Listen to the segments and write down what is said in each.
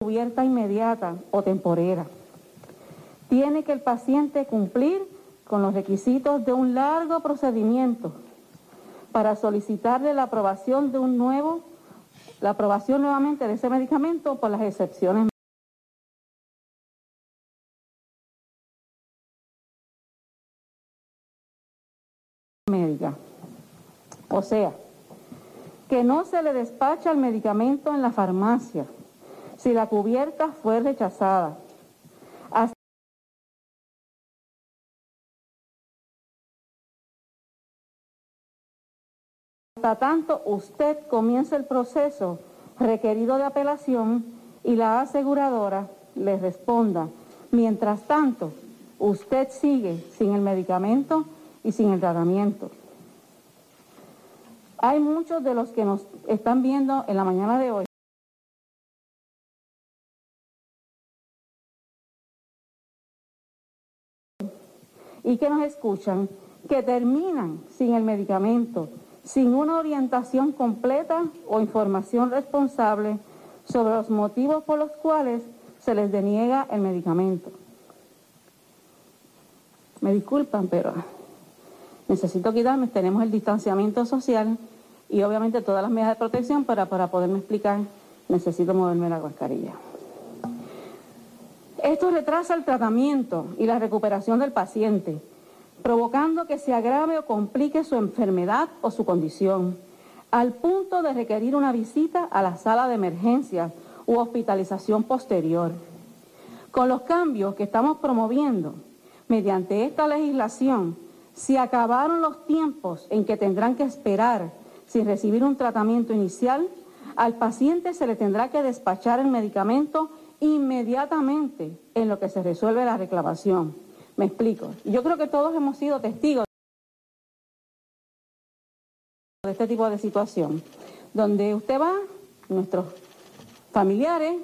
cubierta inmediata o temporera. Tiene que el paciente cumplir con los requisitos de un largo procedimiento para solicitarle la aprobación de un nuevo, la aprobación nuevamente de ese medicamento por las excepciones médicas. O sea, que no se le despacha el medicamento en la farmacia si la cubierta fue rechazada. Hasta tanto usted comienza el proceso requerido de apelación y la aseguradora le responda. Mientras tanto, usted sigue sin el medicamento y sin el tratamiento. Hay muchos de los que nos están viendo en la mañana de hoy. Y que nos escuchan, que terminan sin el medicamento, sin una orientación completa o información responsable sobre los motivos por los cuales se les deniega el medicamento. Me disculpan, pero necesito quitarme, tenemos el distanciamiento social y obviamente todas las medidas de protección, para, para poderme explicar necesito moverme la mascarilla. Esto retrasa el tratamiento y la recuperación del paciente, provocando que se agrave o complique su enfermedad o su condición, al punto de requerir una visita a la sala de emergencia u hospitalización posterior. Con los cambios que estamos promoviendo mediante esta legislación, se acabaron los tiempos en que tendrán que esperar sin recibir un tratamiento inicial, al paciente se le tendrá que despachar el medicamento inmediatamente en lo que se resuelve la reclamación. Me explico. Yo creo que todos hemos sido testigos de este tipo de situación, donde usted va, nuestros familiares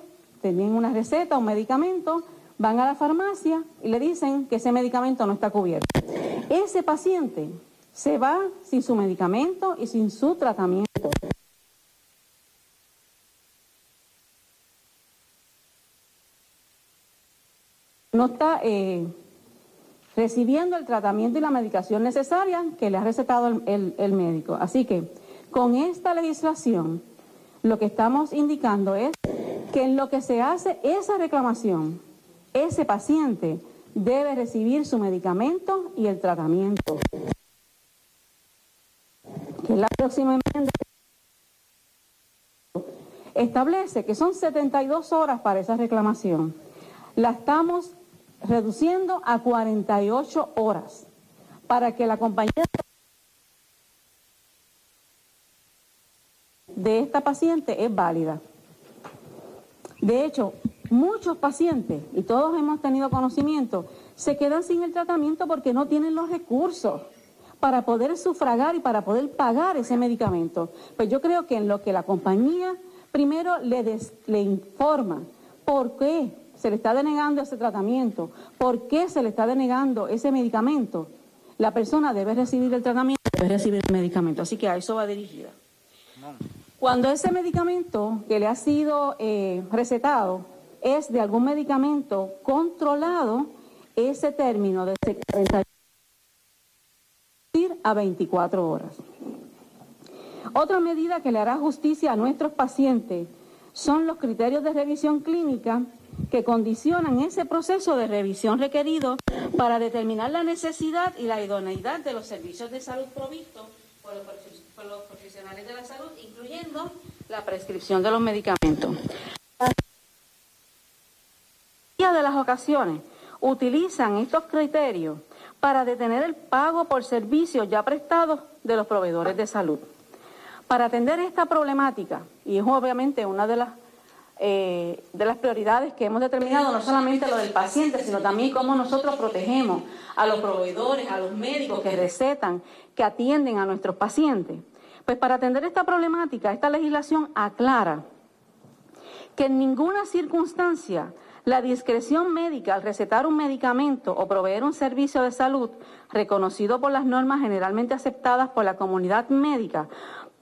tienen una receta, un medicamento, van a la farmacia y le dicen que ese medicamento no está cubierto. Ese paciente se va sin su medicamento y sin su tratamiento. No está eh, recibiendo el tratamiento y la medicación necesaria que le ha recetado el médico. Así que con esta legislación lo que estamos indicando es que en lo que se hace esa reclamación, ese paciente debe recibir su medicamento y el tratamiento que la próxima enmienda establece que son 72 horas para esa reclamación. La estamos reduciendo a 48 horas para que la compañía de esta paciente es válida. De hecho, muchos pacientes, y todos hemos tenido conocimiento, se quedan sin el tratamiento porque no tienen los recursos para poder sufragar y para poder pagar ese medicamento. Pues yo creo que en lo que la compañía primero le, le informa por qué se le está denegando ese tratamiento, por qué se le está denegando ese medicamento, la persona debe recibir el tratamiento, debe recibir el medicamento. Así que a eso va dirigida. Cuando ese medicamento que le ha sido eh, recetado es de algún medicamento controlado, ese término de 40 a 24 horas. Otra medida que le hará justicia a nuestros pacientes son los criterios de revisión clínica que condicionan ese proceso de revisión requerido para determinar la necesidad y la idoneidad de los servicios de salud provistos por los, profesionales de la salud, incluyendo la prescripción de los medicamentos. La de las ocasiones utilizan estos criterios para detener el pago por servicios ya prestados de los proveedores de salud. Para atender esta problemática, y es obviamente una de las, eh, de las prioridades que hemos determinado, no solamente lo del paciente, sino también cómo nosotros protegemos a los proveedores, a los médicos que recetan, que atienden a nuestros pacientes. Pues para atender esta problemática, esta legislación aclara que en ninguna circunstancia la discreción médica al recetar un medicamento o proveer un servicio de salud reconocido por las normas generalmente aceptadas por la comunidad médica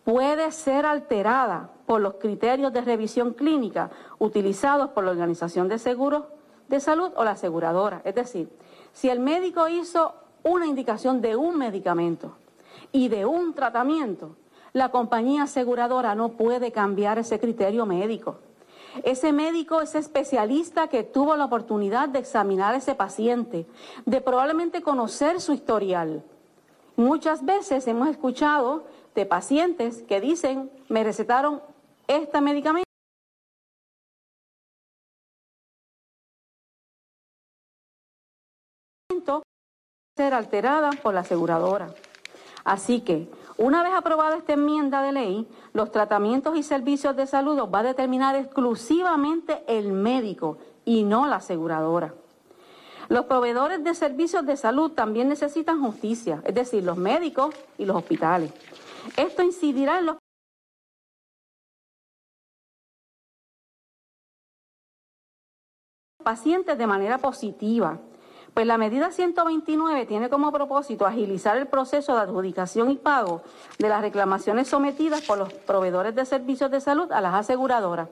puede ser alterada por los criterios de revisión clínica utilizados por la Organización de Seguros de Salud o la aseguradora. Es decir, si el médico hizo una indicación de un medicamento y de un tratamiento, la compañía aseguradora no puede cambiar ese criterio médico. Ese médico, ese especialista que tuvo la oportunidad de examinar a ese paciente, de probablemente conocer su historial. Muchas veces hemos escuchado de pacientes que dicen, me recetaron este medicamento. ser alterada por la aseguradora. Así que, una vez aprobada esta enmienda de ley, los tratamientos y servicios de salud los va a determinar exclusivamente el médico y no la aseguradora. Los proveedores de servicios de salud también necesitan justicia, es decir, los médicos y los hospitales. Esto incidirá en los pacientes de manera positiva, pues la medida 129 tiene como propósito agilizar el proceso de adjudicación y pago de las reclamaciones sometidas por los proveedores de servicios de salud a las aseguradoras.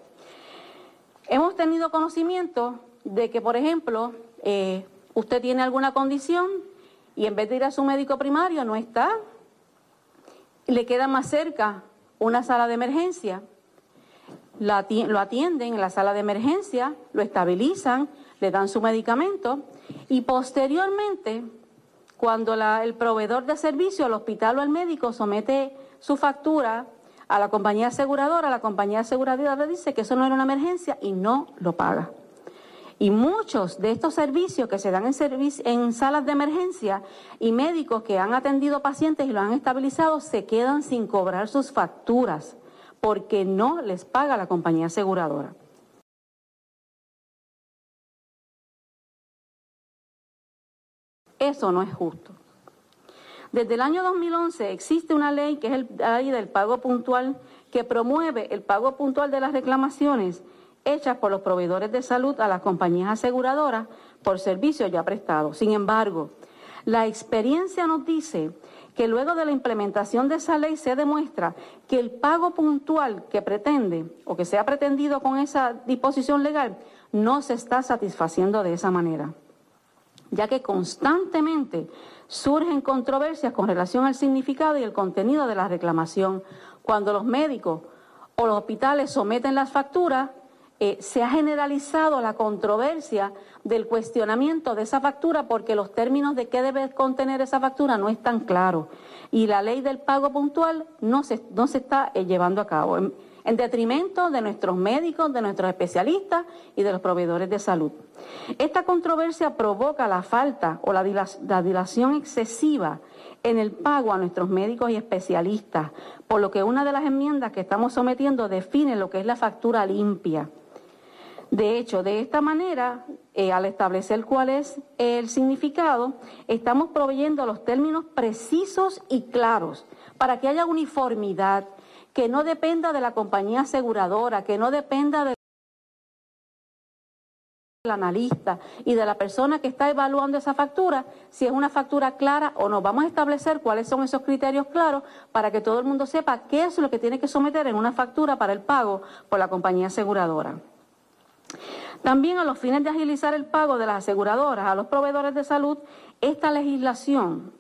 Hemos tenido conocimiento de que, por ejemplo, eh, usted tiene alguna condición y en vez de ir a su médico primario no está, le queda más cerca una sala de emergencia, lo atienden en la sala de emergencia, lo estabilizan, le dan su medicamento y posteriormente, cuando el proveedor de servicio, el hospital o el médico somete su factura a la compañía aseguradora, la compañía aseguradora le dice que eso no era una emergencia y no lo paga. Y muchos de estos servicios que se dan en, en salas de emergencia y médicos que han atendido pacientes y lo han estabilizado se quedan sin cobrar sus facturas porque no les paga la compañía aseguradora. Eso no es justo. Desde el año 2011 existe una ley que es la ley del pago puntual que promueve el pago puntual de las reclamaciones hechas por los proveedores de salud a las compañías aseguradoras por servicios ya prestados. Sin embargo, la experiencia nos dice que luego de la implementación de esa ley se demuestra que el pago puntual que pretende o que se ha pretendido con esa disposición legal no se está satisfaciendo de esa manera, ya que constantemente surgen controversias con relación al significado y el contenido de la reclamación. Cuando los médicos o los hospitales someten las facturas, eh, se ha generalizado la controversia del cuestionamiento de esa factura porque los términos de qué debe contener esa factura no están claros y la ley del pago puntual no se, no se está eh, llevando a cabo en, detrimento de nuestros médicos, de nuestros especialistas y de los proveedores de salud. Esta controversia provoca la falta o la dilación excesiva en el pago a nuestros médicos y especialistas, por lo que una de las enmiendas que estamos sometiendo define lo que es la factura limpia. De hecho, de esta manera, eh, al establecer cuál es el significado, estamos proveyendo los términos precisos y claros para que haya uniformidad, que no dependa de la compañía aseguradora, que no dependa del analista y de la persona que está evaluando esa factura, si es una factura clara o no. Vamos a establecer cuáles son esos criterios claros para que todo el mundo sepa qué es lo que tiene que someter en una factura para el pago por la compañía aseguradora. También a los fines de agilizar el pago de las aseguradoras a los proveedores de salud, esta legislación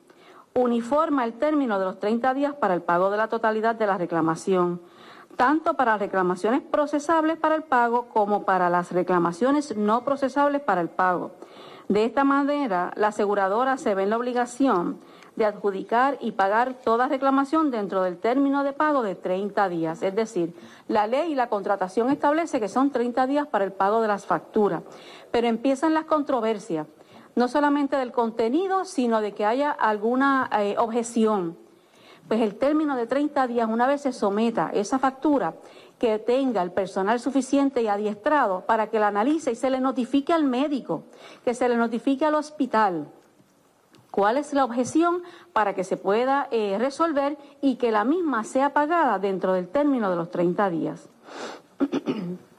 uniforma el término de los 30 días para el pago de la totalidad de la reclamación, tanto para reclamaciones procesables para el pago como para las reclamaciones no procesables para el pago. De esta manera, la aseguradora se ve en la obligación de adjudicar y pagar toda reclamación dentro del término de pago de 30 días. Es decir, la ley y la contratación establece que son 30 días para el pago de las facturas. Pero empiezan las controversias, no solamente del contenido, sino de que haya alguna eh, objeción. Pues el término de 30 días, una vez se someta esa factura, que tenga el personal suficiente y adiestrado para que la analice y se le notifique al médico, que se le notifique al hospital cuál es la objeción para que se pueda eh, resolver y que la misma sea pagada dentro del término de los 30 días.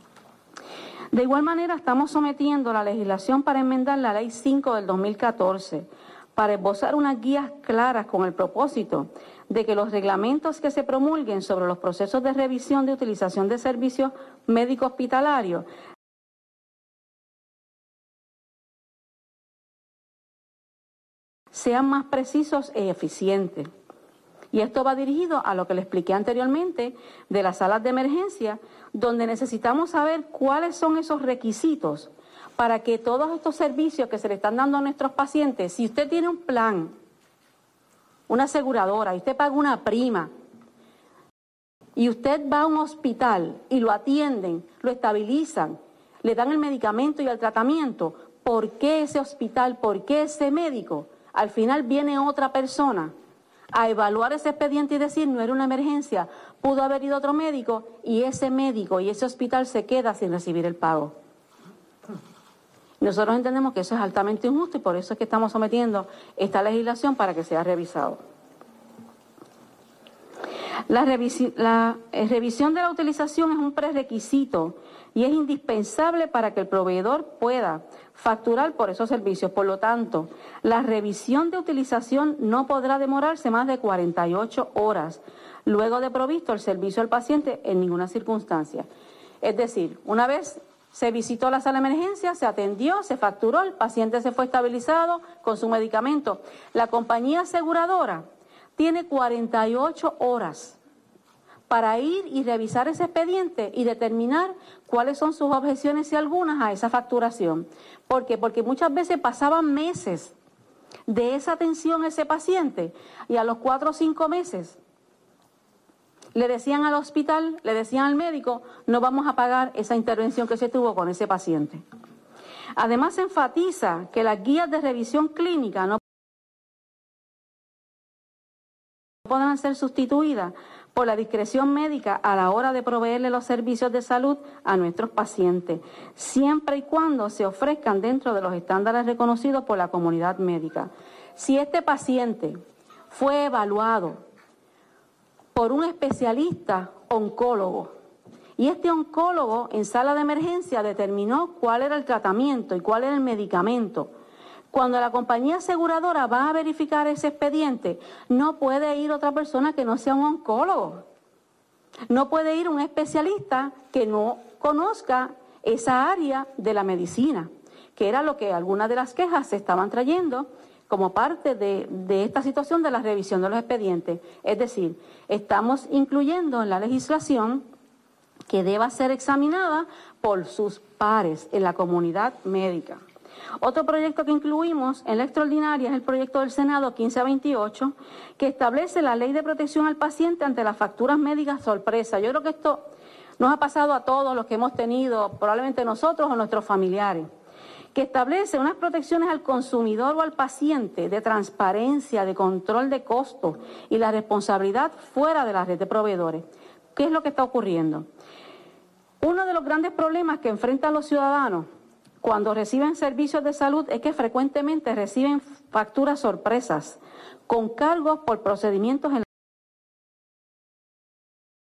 De igual manera, estamos sometiendo la legislación para enmendar la Ley 5 del 2014, para esbozar unas guías claras con el propósito de que los reglamentos que se promulguen sobre los procesos de revisión de utilización de servicios médico hospitalarios sean más precisos e eficientes. Y esto va dirigido a lo que le expliqué anteriormente de las salas de emergencia, donde necesitamos saber cuáles son esos requisitos para que todos estos servicios que se le están dando a nuestros pacientes, si usted tiene un plan, una aseguradora, y usted paga una prima, y usted va a un hospital y lo atienden, lo estabilizan, le dan el medicamento y el tratamiento, ¿por qué ese hospital, por qué ese médico? Al final viene otra persona a evaluar ese expediente y decir no era una emergencia, pudo haber ido otro médico y ese médico y ese hospital se queda sin recibir el pago. Nosotros entendemos que eso es altamente injusto y por eso es que estamos sometiendo esta legislación para que sea revisado. La, eh, revisión de la utilización es un prerequisito y es indispensable para que el proveedor pueda facturar por esos servicios. Por lo tanto, la revisión de utilización no podrá demorarse más de 48 horas luego de provisto el servicio al paciente en ninguna circunstancia. Es decir, una vez se visitó la sala de emergencia, se atendió, se facturó, el paciente se fue estabilizado con su medicamento. La compañía aseguradora tiene 48 horas para ir y revisar ese expediente y determinar cuáles son sus objeciones y algunas a esa facturación. ¿Por qué? Porque muchas veces pasaban meses de esa atención a ese paciente y a los cuatro o cinco meses le decían al hospital, le decían al médico, no vamos a pagar esa intervención que se tuvo con ese paciente. Además, se enfatiza que las guías de revisión clínica no podrán ser sustituidas por la discreción médica a la hora de proveerle los servicios de salud a nuestros pacientes, siempre y cuando se ofrezcan dentro de los estándares reconocidos por la comunidad médica. Si este paciente fue evaluado por un especialista oncólogo y este oncólogo en sala de emergencia determinó cuál era el tratamiento y cuál era el medicamento, cuando la compañía aseguradora va a verificar ese expediente, no puede ir otra persona que no sea un oncólogo. No puede ir un especialista que no conozca esa área de la medicina, que era lo que algunas de las quejas se estaban trayendo como parte de, de, esta situación de la revisión de los expedientes. Es decir, estamos incluyendo en la legislación que deba ser examinada por sus pares en la comunidad médica. Otro proyecto que incluimos en la extraordinaria es el proyecto del Senado 1528, que establece la ley de protección al paciente ante las facturas médicas sorpresa. Yo creo que esto nos ha pasado a todos los que hemos tenido, probablemente nosotros o nuestros familiares, que establece unas protecciones al consumidor o al paciente de transparencia, de control de costos y la responsabilidad fuera de la red de proveedores. ¿Qué es lo que está ocurriendo? Uno de los grandes problemas que enfrentan los ciudadanos cuando reciben servicios de salud es que frecuentemente reciben facturas sorpresas con cargos por procedimientos en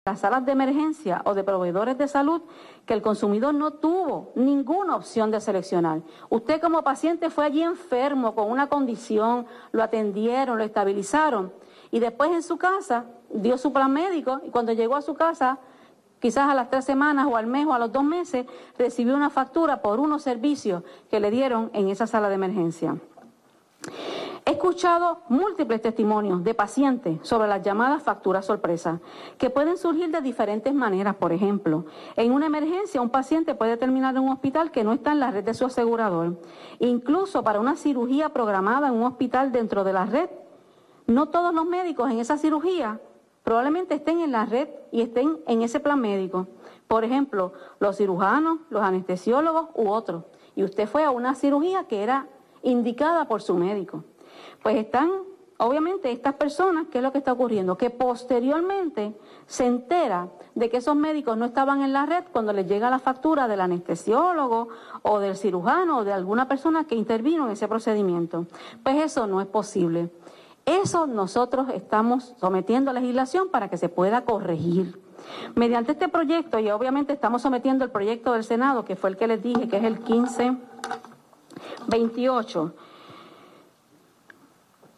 las salas de emergencia o de proveedores de salud que el consumidor no tuvo ninguna opción de seleccionar. Usted como paciente fue allí enfermo con una condición, lo atendieron, lo estabilizaron y después en su casa dio su plan médico y cuando llegó a su casa quizás a las tres semanas o al mes o a los dos meses, recibió una factura por unos servicios que le dieron en esa sala de emergencia. He escuchado múltiples testimonios de pacientes sobre las llamadas facturas sorpresa, que pueden surgir de diferentes maneras. Por ejemplo, en una emergencia un paciente puede terminar en un hospital que no está en la red de su asegurador. Incluso para una cirugía programada en un hospital dentro de la red, no todos los médicos en esa cirugía probablemente estén en la red y estén en ese plan médico. Por ejemplo, los cirujanos, los anestesiólogos u otros. Y usted fue a una cirugía que era indicada por su médico. Pues están, obviamente, estas personas, ¿qué es lo que está ocurriendo? Que posteriormente se entera de que esos médicos no estaban en la red cuando les llega la factura del anestesiólogo o del cirujano o de alguna persona que intervino en ese procedimiento. Pues eso no es posible. Eso nosotros estamos sometiendo a legislación para que se pueda corregir. Mediante este proyecto, y obviamente estamos sometiendo el proyecto del Senado, que fue el que les dije, que es el 1528,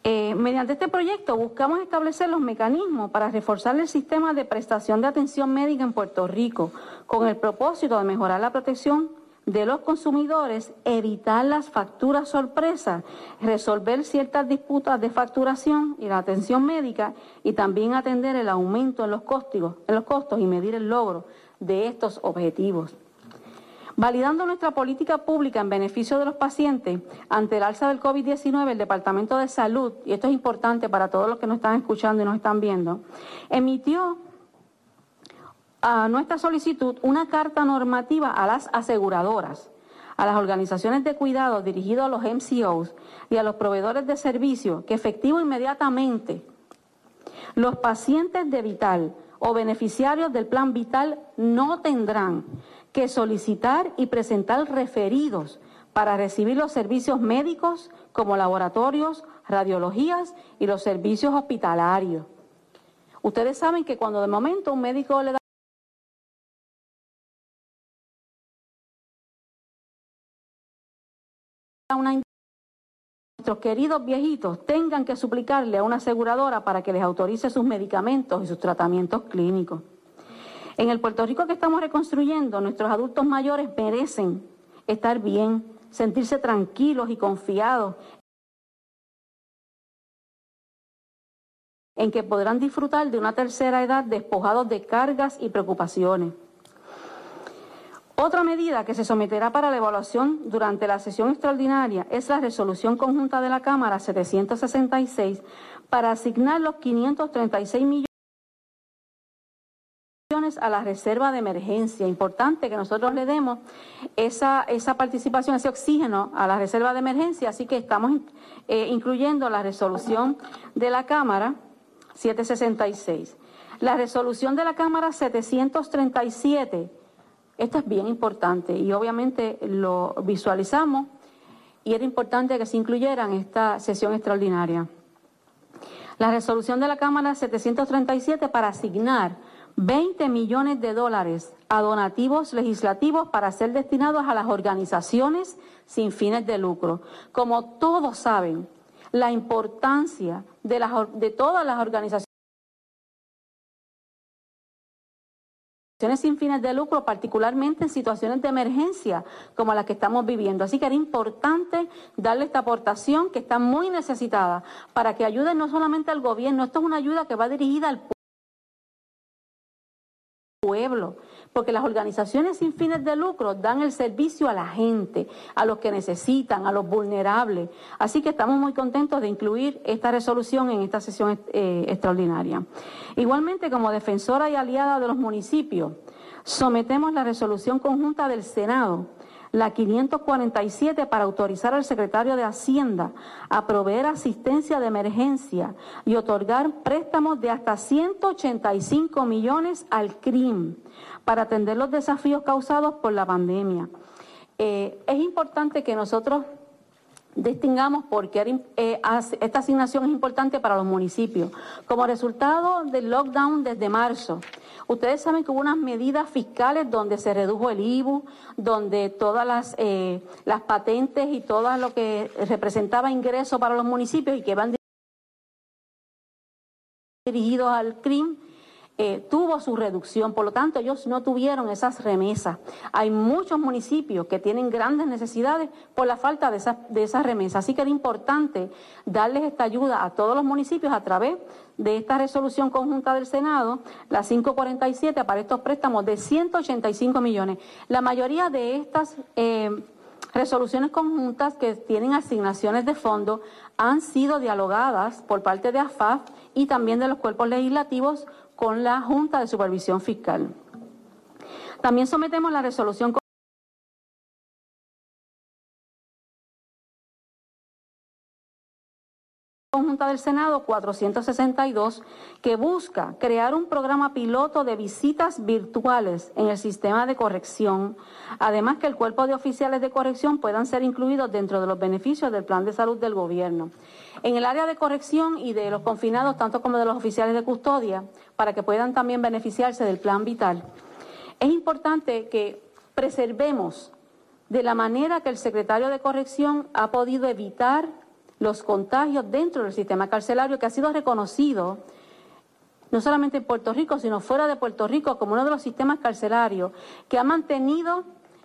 Eh, mediante este proyecto buscamos establecer los mecanismos para reforzar el sistema de prestación de atención médica en Puerto Rico, con el propósito de mejorar la protección de los consumidores, evitar las facturas sorpresas, resolver ciertas disputas de facturación y la atención médica y también atender el aumento en los, costos, en los costos y medir el logro de estos objetivos. Validando nuestra política pública en beneficio de los pacientes ante el alza del COVID-19, el Departamento de Salud, y esto es importante para todos los que nos están escuchando y nos están viendo, emitió a nuestra solicitud una carta normativa a las aseguradoras, a las organizaciones de cuidado dirigidos a los MCOs y a los proveedores de servicios que efectivo inmediatamente los pacientes de Vital o beneficiarios del plan Vital no tendrán que solicitar y presentar referidos para recibir los servicios médicos como laboratorios, radiologías y los servicios hospitalarios. Ustedes saben que cuando de momento un médico le da una nuestros queridos viejitos tengan que suplicarle a una aseguradora para que les autorice sus medicamentos y sus tratamientos clínicos. En el Puerto Rico que estamos reconstruyendo, nuestros adultos mayores merecen estar bien, sentirse tranquilos y confiados en que podrán disfrutar de una tercera edad despojados de cargas y preocupaciones. Otra medida que se someterá para la evaluación durante la sesión extraordinaria es la resolución conjunta de la Cámara 766 para asignar los 536 millones a la reserva de emergencia. Importante que nosotros le demos esa, esa participación, ese oxígeno a la reserva de emergencia, así que estamos eh, incluyendo la resolución de la Cámara 766. La resolución de la Cámara 737, esto es bien importante y obviamente lo visualizamos y era importante que se incluyera en esta sesión extraordinaria. La resolución de la Cámara 737 para asignar 20 millones de dólares a donativos legislativos para ser destinados a las organizaciones sin fines de lucro. Como todos saben, la importancia de, las, de todas las organizaciones sin fines de lucro, particularmente en situaciones de emergencia como las que estamos viviendo. Así que era importante darle esta aportación que está muy necesitada para que ayude no solamente al gobierno, esto es una ayuda que va dirigida al pueblo pueblo, porque las organizaciones sin fines de lucro dan el servicio a la gente, a los que necesitan, a los vulnerables. Así que estamos muy contentos de incluir esta resolución en esta sesión eh, extraordinaria. Igualmente, como defensora y aliada de los municipios, sometemos la resolución conjunta del Senado la 547 para autorizar al secretario de Hacienda a proveer asistencia de emergencia y otorgar préstamos de hasta 185 millones al CRIM para atender los desafíos causados por la pandemia. Eh, es importante que nosotros distingamos porque eh, esta asignación es importante para los municipios. Como resultado del lockdown desde marzo, Ustedes saben que hubo unas medidas fiscales donde se redujo el IBU, donde todas las, eh, las patentes y todo lo que representaba ingreso para los municipios y que van dirigidos al CRIM, eh, tuvo su reducción, por lo tanto ellos no tuvieron esas remesas. Hay muchos municipios que tienen grandes necesidades por la falta de esas, remesas, así que era importante darles esta ayuda a todos los municipios a través de esta resolución conjunta del Senado, la 547, para estos préstamos de 185 millones. La mayoría de estas... Eh, resoluciones conjuntas que tienen asignaciones de fondo han sido dialogadas por parte de AFAF y también de los cuerpos legislativos con la Junta de Supervisión Fiscal. También sometemos la resolución del Senado 462 que busca crear un programa piloto de visitas virtuales en el sistema de corrección, además que el cuerpo de oficiales de corrección puedan ser incluidos dentro de los beneficios del plan de salud del gobierno. En el área de corrección y de los confinados, tanto como de los oficiales de custodia, para que puedan también beneficiarse del plan vital, es importante que preservemos de la manera que el secretario de corrección ha podido evitar los contagios dentro del sistema carcelario que ha sido reconocido no solamente en Puerto Rico, sino fuera de Puerto Rico como uno de los sistemas carcelarios que ha mantenido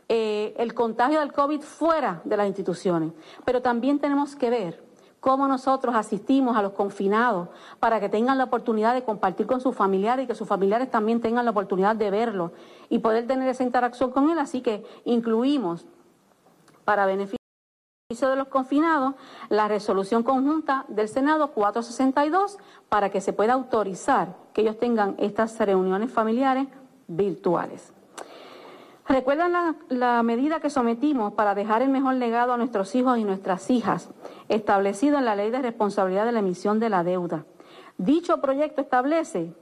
eh, el contagio del COVID fuera de las instituciones. Pero también tenemos que ver cómo nosotros asistimos a los confinados para que tengan la oportunidad de compartir con sus familiares y que sus familiares también tengan la oportunidad de verlo y poder tener esa interacción con él. Así que incluimos para beneficio de los confinados la resolución conjunta del Senado 462 para que se pueda autorizar que ellos tengan estas reuniones familiares virtuales. ¿Recuerdan la, la, medida que sometimos para dejar el mejor legado a nuestros hijos y nuestras hijas, establecido en la Ley de Responsabilidad de la Emisión de la Deuda? Dicho proyecto establece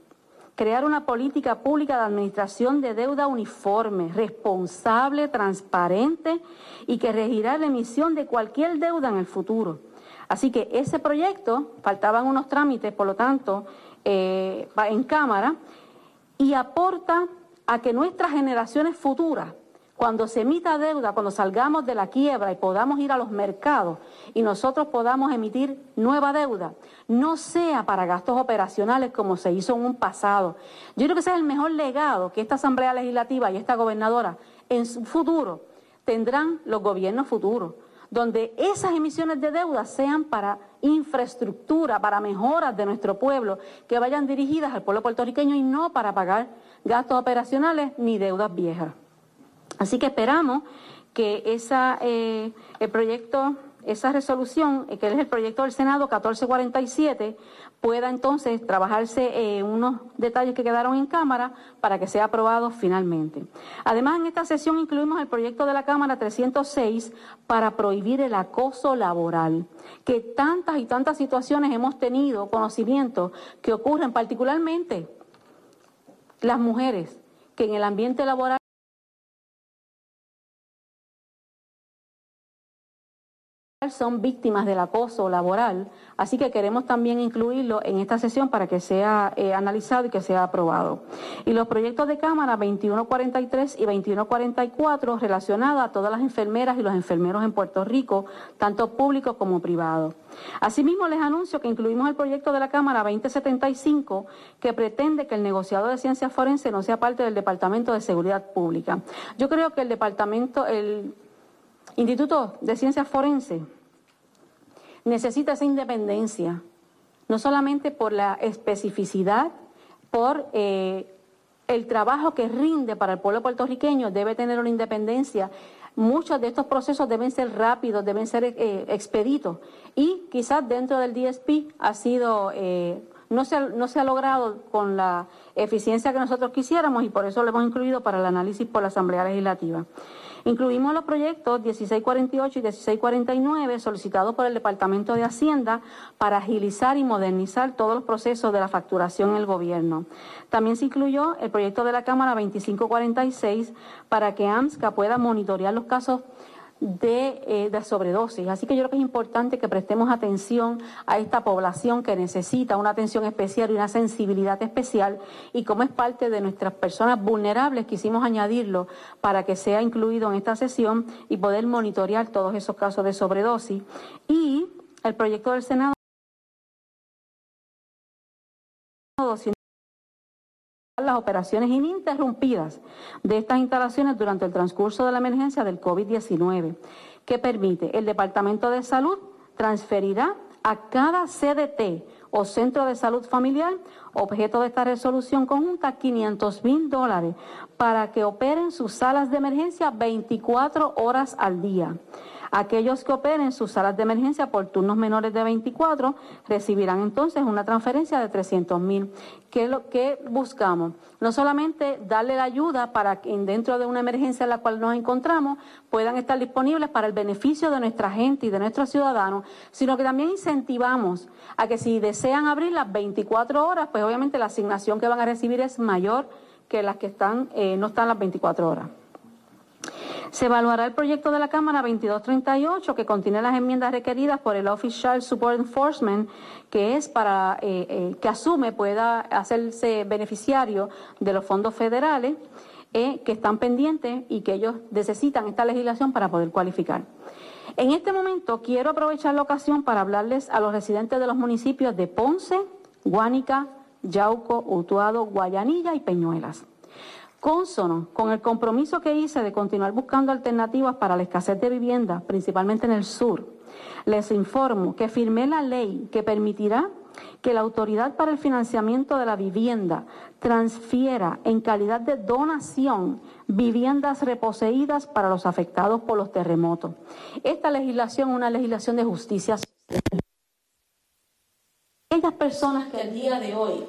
crear una política pública de administración de deuda uniforme, responsable, transparente y que regirá la emisión de cualquier deuda en el futuro. Así que ese proyecto, faltaban unos trámites, por lo tanto, eh, en Cámara, y aporta a que nuestras generaciones futuras cuando se emita deuda, cuando salgamos de la quiebra y podamos ir a los mercados y nosotros podamos emitir nueva deuda, no sea para gastos operacionales como se hizo en un pasado. Yo creo que ese es el mejor legado que esta Asamblea Legislativa y esta gobernadora en su futuro tendrán los gobiernos futuros, donde esas emisiones de deuda sean para infraestructura, para mejoras de nuestro pueblo, que vayan dirigidas al pueblo puertorriqueño y no para pagar gastos operacionales ni deudas viejas. Así que esperamos que esa, eh, el proyecto, esa resolución, eh, que es el proyecto del Senado 1447, pueda entonces trabajarse en unos detalles que quedaron en Cámara para que sea aprobado finalmente. Además, en esta sesión incluimos el proyecto de la Cámara 306 para prohibir el acoso laboral, que tantas y tantas situaciones hemos tenido conocimiento que ocurren particularmente las mujeres, que en el ambiente laboral son víctimas del acoso laboral, así que queremos también incluirlo en esta sesión para que sea eh, analizado y que sea aprobado. Y los proyectos de Cámara 2143 y 2144 relacionados a todas las enfermeras y los enfermeros en Puerto Rico, tanto públicos como privados. Asimismo, les anuncio que incluimos el proyecto de la Cámara 2075 que pretende que el negociado de ciencias forenses no sea parte del Departamento de Seguridad Pública. Yo creo que el Departamento, el Instituto de Ciencias Forenses necesita esa independencia, no solamente por la especificidad, por eh, el trabajo que rinde para el pueblo puertorriqueño, debe tener una independencia. Muchos de estos procesos deben ser rápidos, deben ser eh, expeditos. Y quizás dentro del DSP ha sido, eh, no, se, no se ha logrado con la eficiencia que nosotros quisiéramos y por eso lo hemos incluido para el análisis por la Asamblea Legislativa. Incluimos los proyectos 1648 y 1649 solicitados por el Departamento de Hacienda para agilizar y modernizar todos los procesos de la facturación en el gobierno. También se incluyó el proyecto de la Cámara 2546 para que AMSCA pueda monitorear los casos eh, de, sobredosis. Así que yo creo que es importante que prestemos atención a esta población que necesita una atención especial y una sensibilidad especial y como es parte de nuestras personas vulnerables quisimos añadirlo para que sea incluido en esta sesión y poder monitorear todos esos casos de sobredosis. Y el proyecto del Senado las operaciones ininterrumpidas de estas instalaciones durante el transcurso de la emergencia del COVID-19, que permite el Departamento de Salud transferirá a cada CDT o Centro de Salud Familiar, objeto de esta resolución conjunta, 500 mil dólares para que operen sus salas de emergencia 24 horas al día. Aquellos que operen sus salas de emergencia por turnos menores de 24 recibirán entonces una transferencia de 300 mil. ¿Qué lo que buscamos? No solamente darle la ayuda para que dentro de una emergencia en la cual nos encontramos puedan estar disponibles para el beneficio de nuestra gente y de nuestros ciudadanos, sino que también incentivamos a que si desean abrir las 24 horas, pues obviamente la asignación que van a recibir es mayor que las que están, eh, no están las 24 horas. Se evaluará el proyecto de la Cámara 2238 que contiene las enmiendas requeridas por el Official Support Enforcement, que es para eh, eh, que asume pueda hacerse beneficiario de los fondos federales eh, que están pendientes y que ellos necesitan esta legislación para poder cualificar. En este momento quiero aprovechar la ocasión para hablarles a los residentes de los municipios de Ponce, Guánica, Yauco, Utuado, Guayanilla y Peñuelas. Consono con el compromiso que hice de continuar buscando alternativas para la escasez de vivienda, principalmente en el sur, les informo que firmé la ley que permitirá que la Autoridad para el Financiamiento de la Vivienda transfiera en calidad de donación viviendas reposeídas para los afectados por los terremotos. Esta legislación es una legislación de justicia social. Aquellas personas que al día de hoy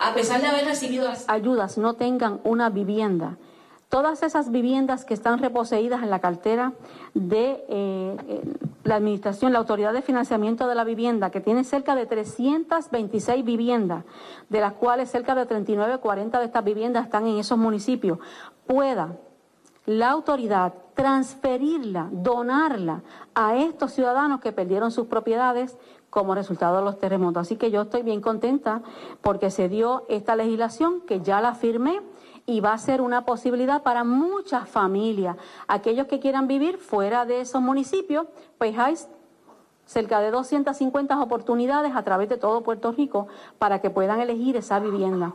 a pesar de haber recibido las ayudas, no tengan una vivienda. Todas esas viviendas que están reposeídas en la cartera de eh, eh, la Administración, la Autoridad de Financiamiento de la Vivienda, que tiene cerca de 326 viviendas, de las cuales cerca de 39, 40 de estas viviendas están en esos municipios, pueda la autoridad transferirla, donarla a estos ciudadanos que perdieron sus propiedades como resultado de los terremotos. Así que yo estoy bien contenta porque se dio esta legislación que ya la firmé y va a ser una posibilidad para muchas familias. Aquellos que quieran vivir fuera de esos municipios, pues hay cerca de 250 oportunidades a través de todo Puerto Rico para que puedan elegir esa vivienda.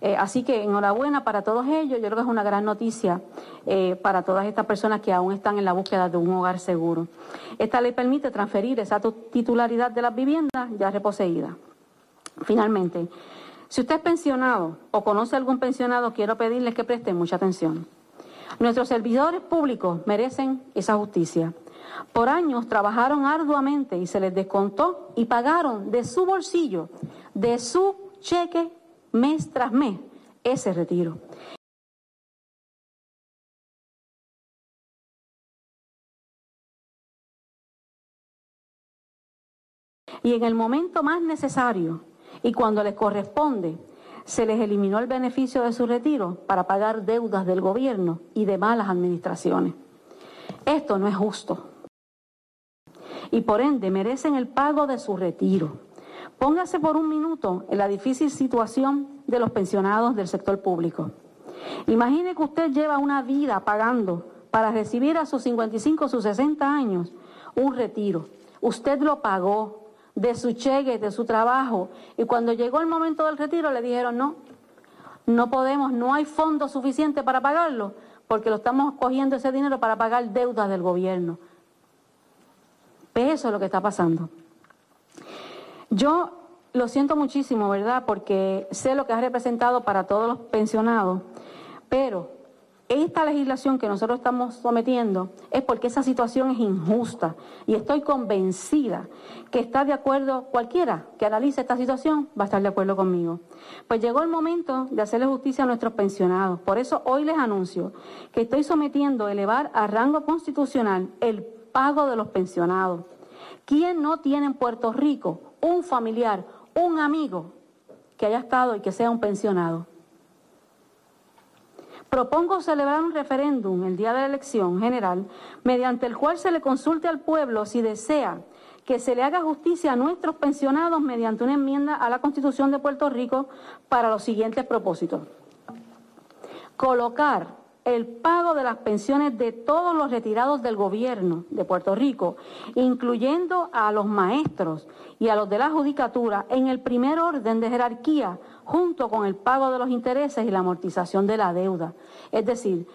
Eh, así que enhorabuena para todos ellos. Yo creo que es una gran noticia eh, para todas estas personas que aún están en la búsqueda de un hogar seguro. Esta ley permite transferir esa titularidad de las viviendas ya reposeídas. Finalmente, si usted es pensionado o conoce algún pensionado, quiero pedirles que presten mucha atención. Nuestros servidores públicos merecen esa justicia. Por años trabajaron arduamente y se les descontó y pagaron de su bolsillo, de su cheque mes tras mes ese retiro. Y en el momento más necesario y cuando les corresponde, se les eliminó el beneficio de su retiro para pagar deudas del gobierno y de malas administraciones. Esto no es justo. Y por ende merecen el pago de su retiro. Póngase por un minuto en la difícil situación de los pensionados del sector público. Imagine que usted lleva una vida pagando para recibir a sus 55 o sus 60 años un retiro. Usted lo pagó de su cheque, de su trabajo, y cuando llegó el momento del retiro le dijeron no, no podemos, no hay fondo suficiente para pagarlo, porque lo estamos cogiendo ese dinero para pagar deudas del gobierno. Eso es lo que está pasando. Yo lo siento muchísimo, ¿verdad? Porque sé lo que ha representado para todos los pensionados, pero esta legislación que nosotros estamos sometiendo es porque esa situación es injusta y estoy convencida que está de acuerdo, cualquiera que analice esta situación va a estar de acuerdo conmigo. Pues llegó el momento de hacerle justicia a nuestros pensionados. Por eso hoy les anuncio que estoy sometiendo a elevar a rango constitucional el pago de los pensionados. ¿Quién no tiene en Puerto Rico un familiar, un amigo que haya estado y que sea un pensionado? Propongo celebrar un referéndum el día de la elección general mediante el cual se le consulte al pueblo si desea que se le haga justicia a nuestros pensionados mediante una enmienda a la Constitución de Puerto Rico para los siguientes propósitos. Colocar el pago de las pensiones de todos los retirados del gobierno de Puerto Rico, incluyendo a los maestros y a los de la judicatura, en el primer orden de jerarquía, junto con el pago de los intereses y la amortización de la deuda. Es decir,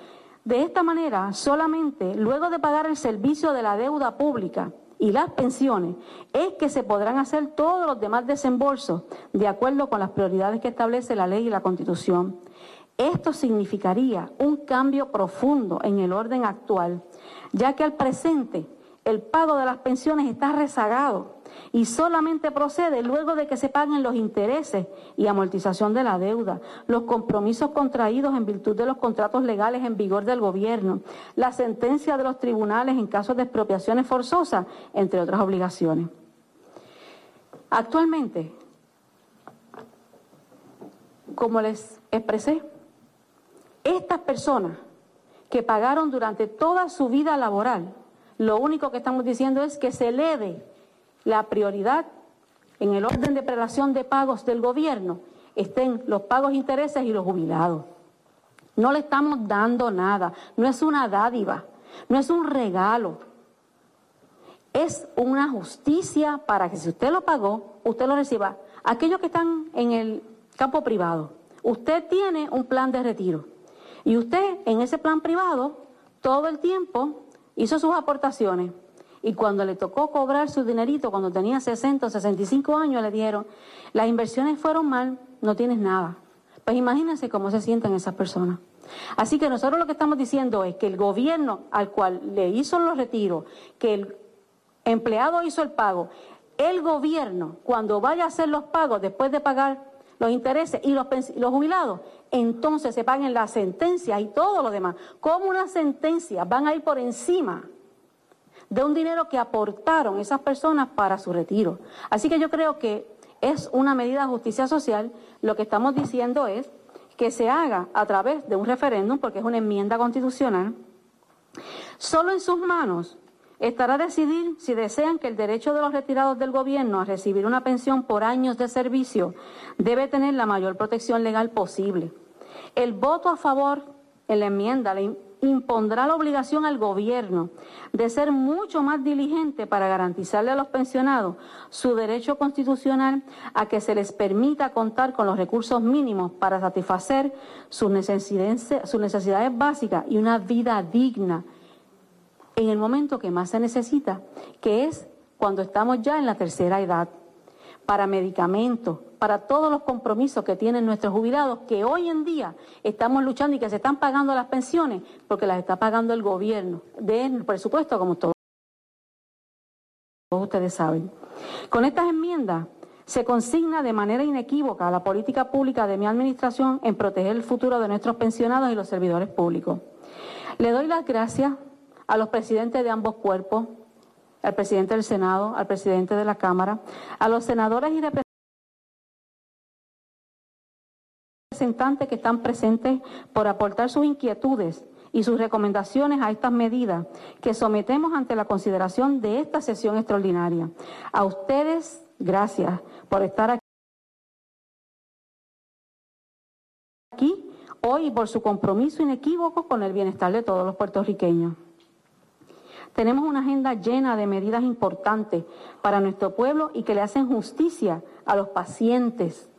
de esta manera, solamente luego de pagar el servicio de la deuda pública y las pensiones, es que se podrán hacer todos los demás desembolsos de acuerdo con las prioridades que establece la ley y la Constitución. Esto significaría un cambio profundo en el orden actual, ya que al presente el pago de las pensiones está rezagado y solamente procede luego de que se paguen los intereses y amortización de la deuda, los compromisos contraídos en virtud de los contratos legales en vigor del gobierno, la sentencia de los tribunales en casos de expropiaciones forzosas, entre otras obligaciones. Actualmente, como les expresé, estas personas que pagaron durante toda su vida laboral, lo único que estamos diciendo es que se eleve la prioridad en el orden de prelación de pagos del gobierno, estén los pagos intereses y los jubilados. No le estamos dando nada. No es una dádiva. No es un regalo. Es una justicia para que si usted lo pagó, usted lo reciba. Aquellos que están en el campo privado, usted tiene un plan de retiro. Y usted en ese plan privado todo el tiempo hizo sus aportaciones. Y cuando le tocó cobrar su dinerito, cuando tenía 60 o 65 años, le dijeron, las inversiones fueron mal, no tienes nada. Pues imagínense cómo se sienten esas personas. Así que nosotros lo que estamos diciendo es que el gobierno al cual le hizo los retiros, que el empleado hizo el pago, el gobierno, cuando vaya a hacer los pagos, después de pagar los intereses y los, los jubilados, entonces se paguen las sentencias y todo lo demás. Como una sentencia van a ir por encima de un dinero que aportaron esas personas para su retiro. Así que yo creo que es una medida de justicia social. Lo que estamos diciendo es que se haga a través de un referéndum, porque es una enmienda constitucional. Solo en sus manos estará decidir si desean que el derecho de los retirados del gobierno a recibir una pensión por años de servicio debe tener la mayor protección legal posible. El voto a favor en la enmienda impondrá la obligación al gobierno de ser mucho más diligente para garantizarle a los pensionados su derecho constitucional a que se les permita contar con los recursos mínimos para satisfacer sus necesidades básicas y una vida digna en el momento que más se necesita, que es cuando estamos ya en la tercera edad, para medicamentos, para todos los compromisos que tienen nuestros jubilados, que hoy en día estamos luchando y que se están pagando las pensiones, porque las está pagando el gobierno, del presupuesto, como todos ustedes saben. Con estas enmiendas se consigna de manera inequívoca la política pública de mi administración en proteger el futuro de nuestros pensionados y los servidores públicos. Le doy las gracias a los presidentes de ambos cuerpos, al presidente del Senado, al presidente de la Cámara, a los senadores y representantes que están presentes por aportar sus inquietudes y sus recomendaciones a estas medidas que sometemos ante la consideración de esta sesión extraordinaria. A ustedes, gracias por estar aquí hoy y por su compromiso inequívoco con el bienestar de todos los puertorriqueños. Tenemos una agenda llena de medidas importantes para nuestro pueblo y que le hacen justicia a los pacientes,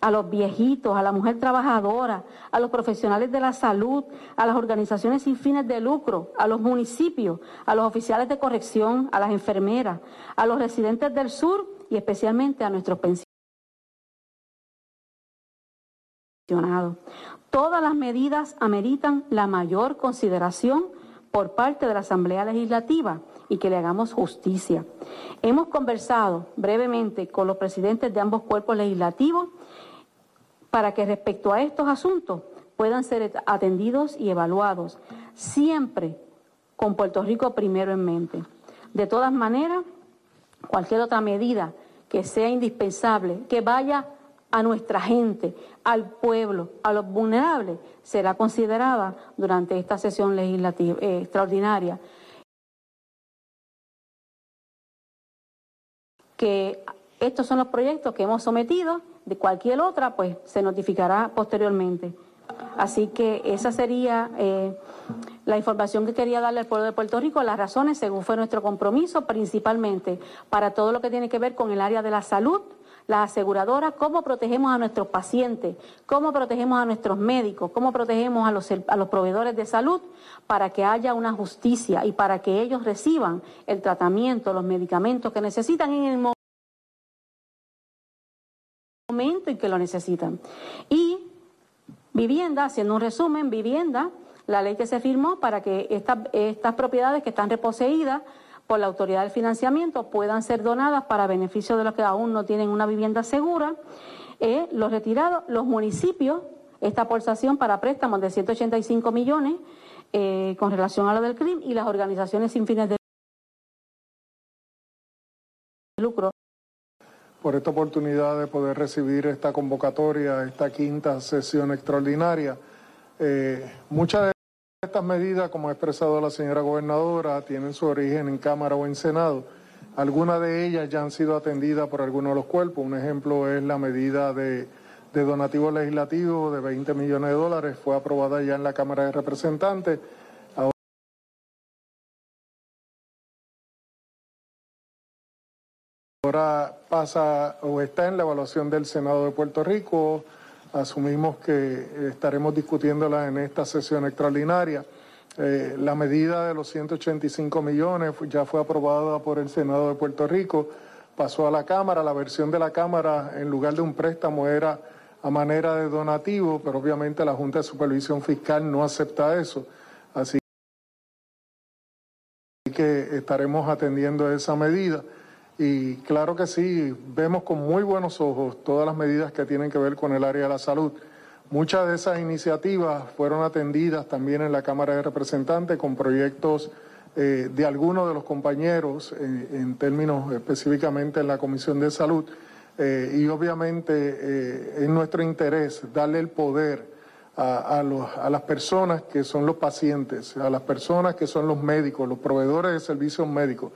a los viejitos, a la mujer trabajadora, a los profesionales de la salud, a las organizaciones sin fines de lucro, a los municipios, a los oficiales de corrección, a las enfermeras, a los residentes del sur y especialmente a nuestros pensionados. Todas las medidas ameritan la mayor consideración por parte de la Asamblea Legislativa y que le hagamos justicia. Hemos conversado brevemente con los presidentes de ambos cuerpos legislativos para que respecto a estos asuntos puedan ser atendidos y evaluados, siempre con Puerto Rico primero en mente. De todas maneras, cualquier otra medida que sea indispensable, que vaya a nuestra gente, al pueblo, a los vulnerables, será considerada durante esta sesión legislativa eh, extraordinaria. Que estos son los proyectos que hemos sometido, de cualquier otra, pues se notificará posteriormente. Así que esa sería eh, la información que quería darle al pueblo de Puerto Rico, las razones según fue nuestro compromiso, principalmente para todo lo que tiene que ver con el área de la salud, las aseguradoras, cómo protegemos a nuestros pacientes, cómo protegemos a nuestros médicos, cómo protegemos a los, a los proveedores de salud para que haya una justicia y para que ellos reciban el tratamiento, los medicamentos que necesitan en el momento en que lo necesitan. Y vivienda, haciendo un resumen, vivienda, la ley que se firmó para que estas, estas propiedades que están reposeídas por la autoridad del financiamiento puedan ser donadas para beneficio de los que aún no tienen una vivienda segura. Eh, los retirados, los municipios, esta aportación para préstamos de 185 millones eh, con relación a lo del CRIM y las organizaciones sin fines de lucro. Por esta oportunidad de poder recibir esta convocatoria, esta quinta sesión extraordinaria. Eh, muchas estas medidas, como ha expresado la señora gobernadora, tienen su origen en Cámara o en Senado. Algunas de ellas ya han sido atendidas por algunos de los cuerpos. Un ejemplo es la medida de de donativo legislativo de 20 millones de dólares fue aprobada ya en la Cámara de Representantes. Ahora pasa o está en la evaluación del Senado de Puerto Rico. Asumimos que estaremos discutiéndola en esta sesión extraordinaria. Eh, la medida de los 185 millones ya fue aprobada por el Senado de Puerto Rico, pasó a la Cámara, la versión de la Cámara en lugar de un préstamo era a manera de donativo, pero obviamente la Junta de Supervisión Fiscal no acepta eso. Así que estaremos atendiendo esa medida. Y claro que sí, vemos con muy buenos ojos todas las medidas que tienen que ver con el área de la salud. Muchas de esas iniciativas fueron atendidas también en la Cámara de Representantes con proyectos eh, de algunos de los compañeros, eh, en términos específicamente en la Comisión de Salud. Eh, y obviamente es nuestro interés darle el poder a, a, las personas que son los pacientes, a las personas que son los médicos, los proveedores de servicios médicos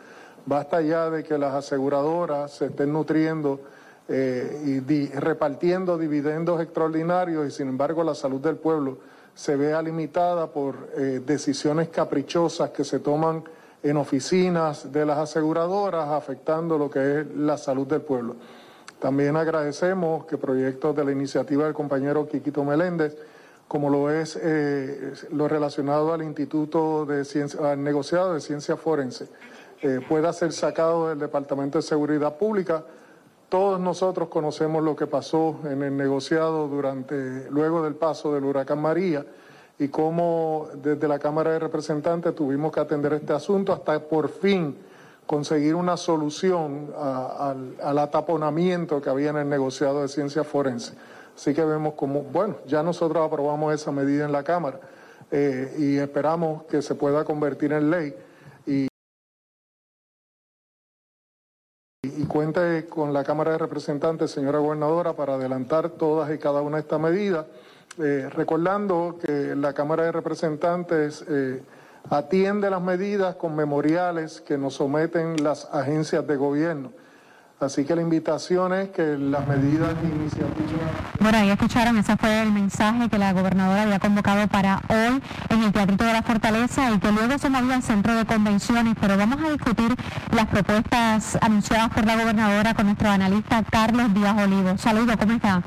Basta ya de que las aseguradoras se estén nutriendo eh, y repartiendo dividendos extraordinarios y sin embargo la salud del pueblo se vea limitada por eh, decisiones caprichosas que se toman en oficinas de las aseguradoras afectando lo que es la salud del pueblo. También agradecemos que proyectos de la iniciativa del compañero Quiquito Meléndez, como lo es eh, lo relacionado al Instituto de Ciencia, al negociado de Ciencia Forense, eh, pueda ser sacado del Departamento de Seguridad Pública. Todos nosotros conocemos lo que pasó en el negociado durante, luego del paso del huracán María y cómo desde la Cámara de Representantes tuvimos que atender este asunto hasta por fin conseguir una solución al, ataponamiento que había en el negociado de ciencia forense. Así que vemos como, bueno, ya nosotros aprobamos esa medida en la Cámara eh, y esperamos que se pueda convertir en ley. Y cuente con la Cámara de Representantes, señora gobernadora, para adelantar todas y cada una de estas medidas, eh, recordando que la Cámara de Representantes eh, atiende las medidas con memoriales que nos someten las agencias de gobierno. Así que la invitación es que las medidas de iniciativa... Bueno, ahí escucharon, ese fue el mensaje que la gobernadora había convocado para hoy en el Teatrito de la Fortaleza y que luego se movió al centro de convenciones, pero vamos a discutir las propuestas anunciadas por la gobernadora con nuestro analista Carlos Díaz Olivo. Saludos, ¿cómo está?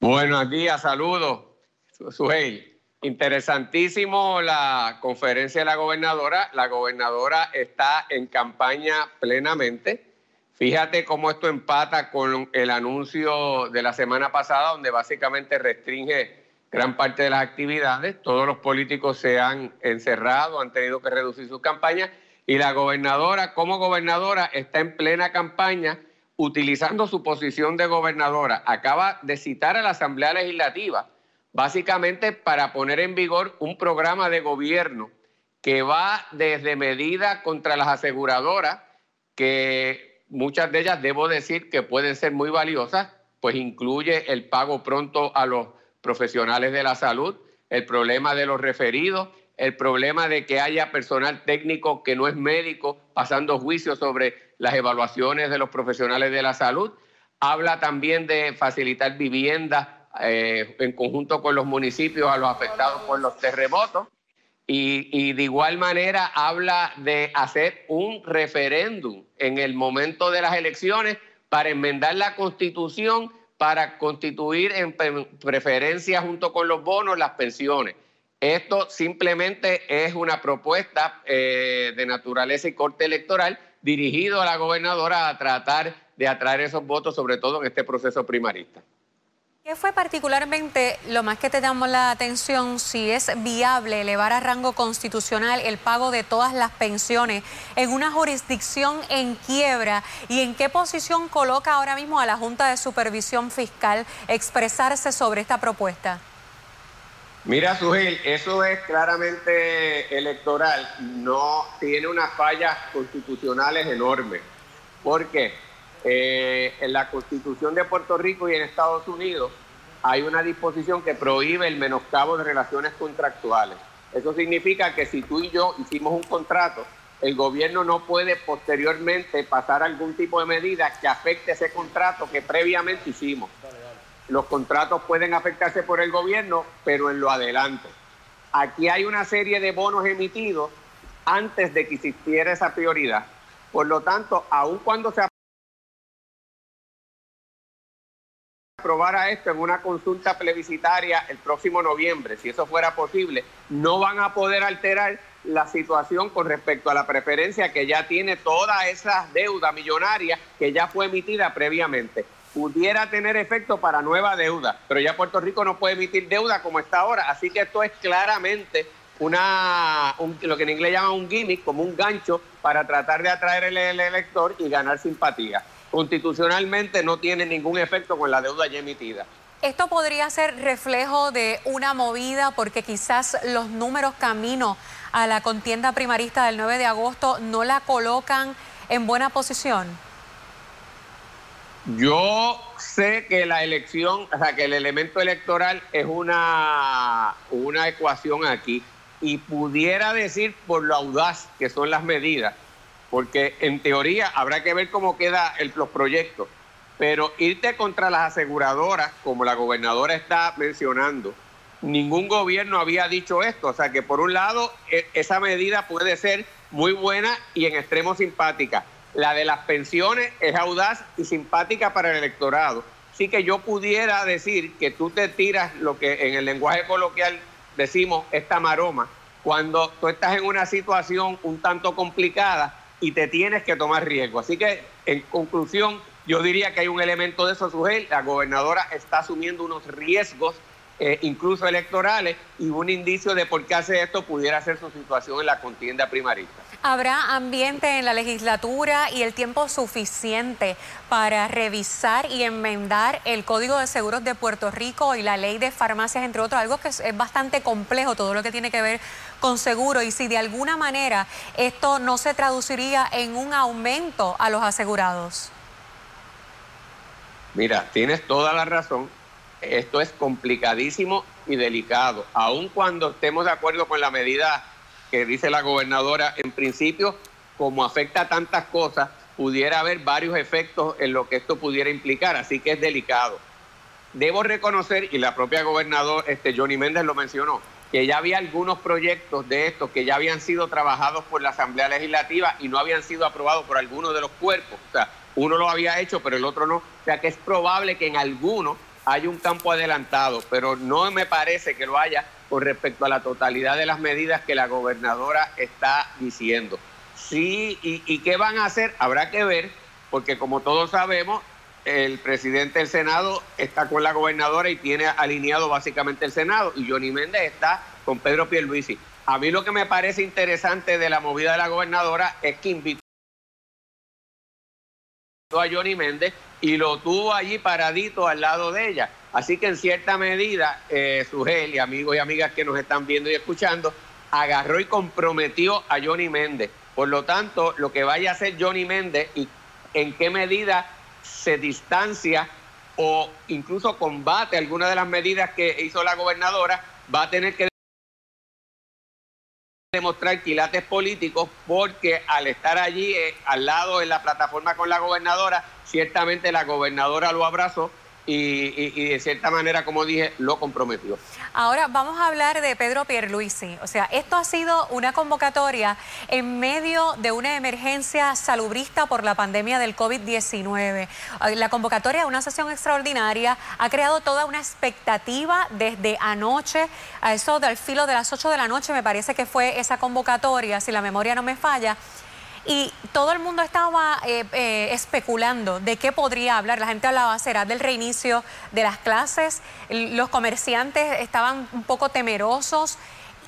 Buenos días, saludos, Suheil. Interesantísimo la conferencia de la gobernadora. La gobernadora está en campaña plenamente Fíjate cómo esto empata con el anuncio de la semana pasada, donde básicamente restringe gran parte de las actividades. Todos los políticos se han encerrado, han tenido que reducir sus campañas. Y la gobernadora, como gobernadora, está en plena campaña utilizando su posición de gobernadora. Acaba de citar a la Asamblea Legislativa, básicamente para poner en vigor un programa de gobierno que va desde medidas contra las aseguradoras, que muchas de ellas debo decir que pueden ser muy valiosas, pues incluye el pago pronto a los profesionales de la salud, el problema de los referidos, el problema de que haya personal técnico que no es médico pasando juicios sobre las evaluaciones de los profesionales de la salud. Habla también de facilitar viviendas eh, en conjunto con los municipios a los afectados por los terremotos. Y, de igual manera habla de hacer un referéndum en el momento de las elecciones para enmendar la constitución, para constituir en preferencia junto con los bonos las pensiones. Esto simplemente es una propuesta eh, de naturaleza y corte electoral dirigido a la gobernadora a tratar de atraer esos votos, sobre todo en este proceso primarista. ¿Qué fue particularmente lo más que te llamó la atención si es viable elevar a rango constitucional el pago de todas las pensiones en una jurisdicción en quiebra y en qué posición coloca ahora mismo a la Junta de Supervisión Fiscal expresarse sobre esta propuesta? Mira, Sujil, eso es claramente electoral, no tiene unas fallas constitucionales enormes. ¿Por qué? Eh, en la Constitución de Puerto Rico y en Estados Unidos hay una disposición que prohíbe el menoscabo de relaciones contractuales. Eso significa que si tú y yo hicimos un contrato, el gobierno no puede posteriormente pasar algún tipo de medida que afecte ese contrato que previamente hicimos. los contratos pueden afectarse por el gobierno, pero en lo adelante. Aquí hay una serie de bonos emitidos antes de que existiera esa prioridad. Por lo tanto, aun cuando se aprobara esto en una consulta plebiscitaria el próximo noviembre, si eso fuera posible, no van a poder alterar la situación con respecto a la preferencia que ya tiene toda esa deuda millonaria que ya fue emitida previamente. Pudiera tener efecto para nueva deuda, pero ya Puerto Rico no puede emitir deuda como está ahora, así que esto es claramente una lo que en inglés llaman un gimmick, como un gancho para tratar de atraer el elector y ganar simpatía constitucionalmente no tiene ningún efecto con la deuda ya emitida. Esto podría ser reflejo de una movida porque quizás los números camino a la contienda primarista del 9 de agosto no la colocan en buena posición. Yo sé que la elección, o sea, que el elemento electoral es una, una ecuación aquí y pudiera decir por lo audaz que son las medidas porque en teoría habrá que ver cómo quedan los proyectos, pero irte contra las aseguradoras, como la gobernadora está mencionando, ningún gobierno había dicho esto, o sea que por un lado e, esa medida puede ser muy buena y en extremo simpática. La de las pensiones es audaz y simpática para el electorado. Así que yo pudiera decir que tú te tiras lo que en el lenguaje coloquial decimos esta maroma, cuando tú estás en una situación un tanto complicada y te tienes que tomar riesgo. Así que, en conclusión, yo diría que hay un elemento de eso, Sujel. La gobernadora está asumiendo unos riesgos, eh, incluso electorales, y un indicio de por qué hace esto pudiera ser su situación en la contienda primarista. ¿Habrá ambiente en la legislatura y el tiempo suficiente para revisar y enmendar el Código de Seguros de Puerto Rico y la ley de farmacias, entre otros? Algo que es, bastante complejo, todo lo que tiene que ver con seguro. Y si de alguna manera esto no se traduciría en un aumento a los asegurados. Mira, tienes toda la razón. Esto es complicadísimo y delicado. Aun cuando estemos de acuerdo con la medida que dice la gobernadora, en principio, como afecta a tantas cosas, pudiera haber varios efectos en lo que esto pudiera implicar, así que es delicado. Debo reconocer, y la propia gobernadora, este, Johnny Méndez lo mencionó, que ya había algunos proyectos de estos que ya habían sido trabajados por la Asamblea Legislativa y no habían sido aprobados por algunos de los cuerpos. O sea, uno lo había hecho, pero el otro no. O sea, que es probable que en alguno haya un campo adelantado, pero no me parece que lo haya con respecto a la totalidad de las medidas que la gobernadora está diciendo. Sí, y, qué van a hacer? Habrá que ver, porque como todos sabemos, el presidente del Senado está con la gobernadora y tiene alineado básicamente el Senado, y Johnny Méndez está con Pedro Pierluisi. A mí lo que me parece interesante de la movida de la gobernadora es que invitó a Johnny Méndez y lo tuvo allí paradito al lado de ella. Así que en cierta medida, eh, Sugel y amigos y amigas que nos están viendo y escuchando, agarró y comprometió a Johnny Méndez. Por lo tanto, lo que vaya a hacer Johnny Méndez y en qué medida se distancia o incluso combate algunas de las medidas que hizo la gobernadora, va a tener que demostrar quilates políticos porque al estar allí eh, al lado en la plataforma con la gobernadora, ciertamente la gobernadora lo abrazó y, de cierta manera, como dije, lo comprometió. Ahora vamos a hablar de Pedro Pierluisi. O sea, esto ha sido una convocatoria en medio de una emergencia salubrista por la pandemia del COVID-19. La convocatoria de una sesión extraordinaria ha creado toda una expectativa desde anoche, a eso del filo de las 8 de la noche me parece que fue esa convocatoria, si la memoria no me falla y todo el mundo estaba eh, eh, especulando de qué podría hablar. La gente hablaba, será del reinicio de las clases, los comerciantes estaban un poco temerosos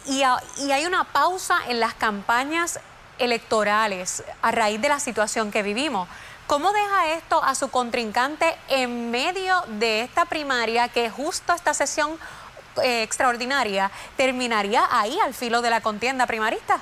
y, hay una pausa en las campañas electorales a raíz de la situación que vivimos. ¿Cómo deja esto a su contrincante en medio de esta primaria que justo esta sesión eh, extraordinaria terminaría ahí al filo de la contienda primarista?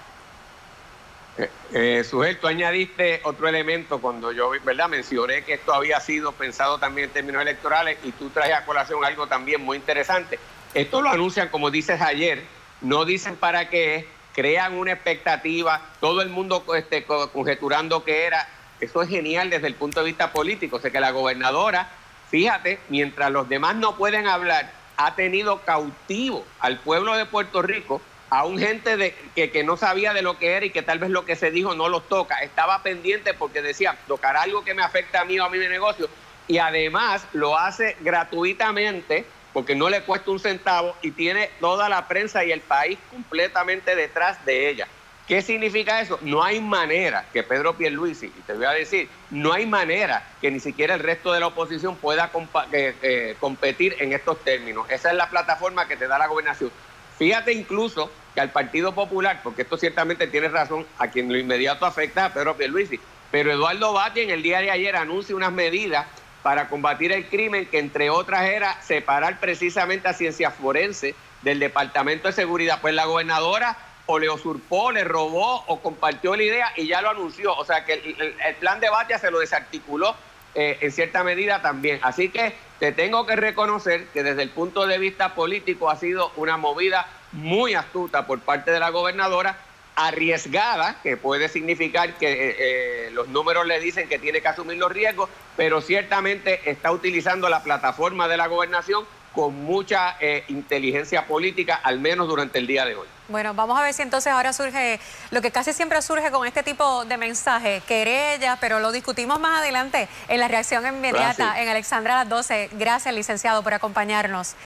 Eh, eh, sujeto, añadiste otro elemento cuando yo ¿verdad? mencioné que esto había sido pensado también en términos electorales y tú traes a colación algo también muy interesante. Esto lo anuncian, como dices ayer, no dicen para qué, crean una expectativa, todo el mundo este, conjeturando que era. Eso es genial desde el punto de vista político. O sea, que la gobernadora fíjate, mientras los demás no pueden hablar, ha tenido cautivo al pueblo de Puerto Rico, a un gente de, que, que, no sabía de lo que era y que tal vez lo que se dijo no los toca. Estaba pendiente porque decía, tocar algo que me afecta a mí o a mi negocio. Y además lo hace gratuitamente porque no le cuesta un centavo y tiene toda la prensa y el país completamente detrás de ella. ¿Qué significa eso? No hay manera que Pedro Pierluisi, y te voy a decir, no hay manera que ni siquiera el resto de la oposición pueda eh, eh, competir en estos términos. Esa es la plataforma que te da la gobernación. Fíjate incluso que al Partido Popular, porque esto ciertamente tiene razón, a quien lo inmediato afecta a Pedro Pierluisi, pero Eduardo Bati en el día de ayer anuncia unas medidas para combatir el crimen que entre otras era separar precisamente a ciencias forenses del Departamento de Seguridad. Pues la gobernadora o le usurpó, le robó o compartió la idea y ya lo anunció. O sea que el, plan de Batia se lo desarticuló eh, en cierta medida también. Así que te tengo que reconocer que desde el punto de vista político ha sido una movida muy astuta por parte de la gobernadora, arriesgada, que puede significar que eh, eh, los números le dicen que tiene que asumir los riesgos, pero ciertamente está utilizando la plataforma de la gobernación con mucha inteligencia política, al menos durante el día de hoy. Bueno, vamos a ver si entonces ahora surge lo que casi siempre surge con este tipo de mensajes, querella, pero lo discutimos más adelante en la reacción inmediata en Alexandra a las 12. Gracias, licenciado, por acompañarnos.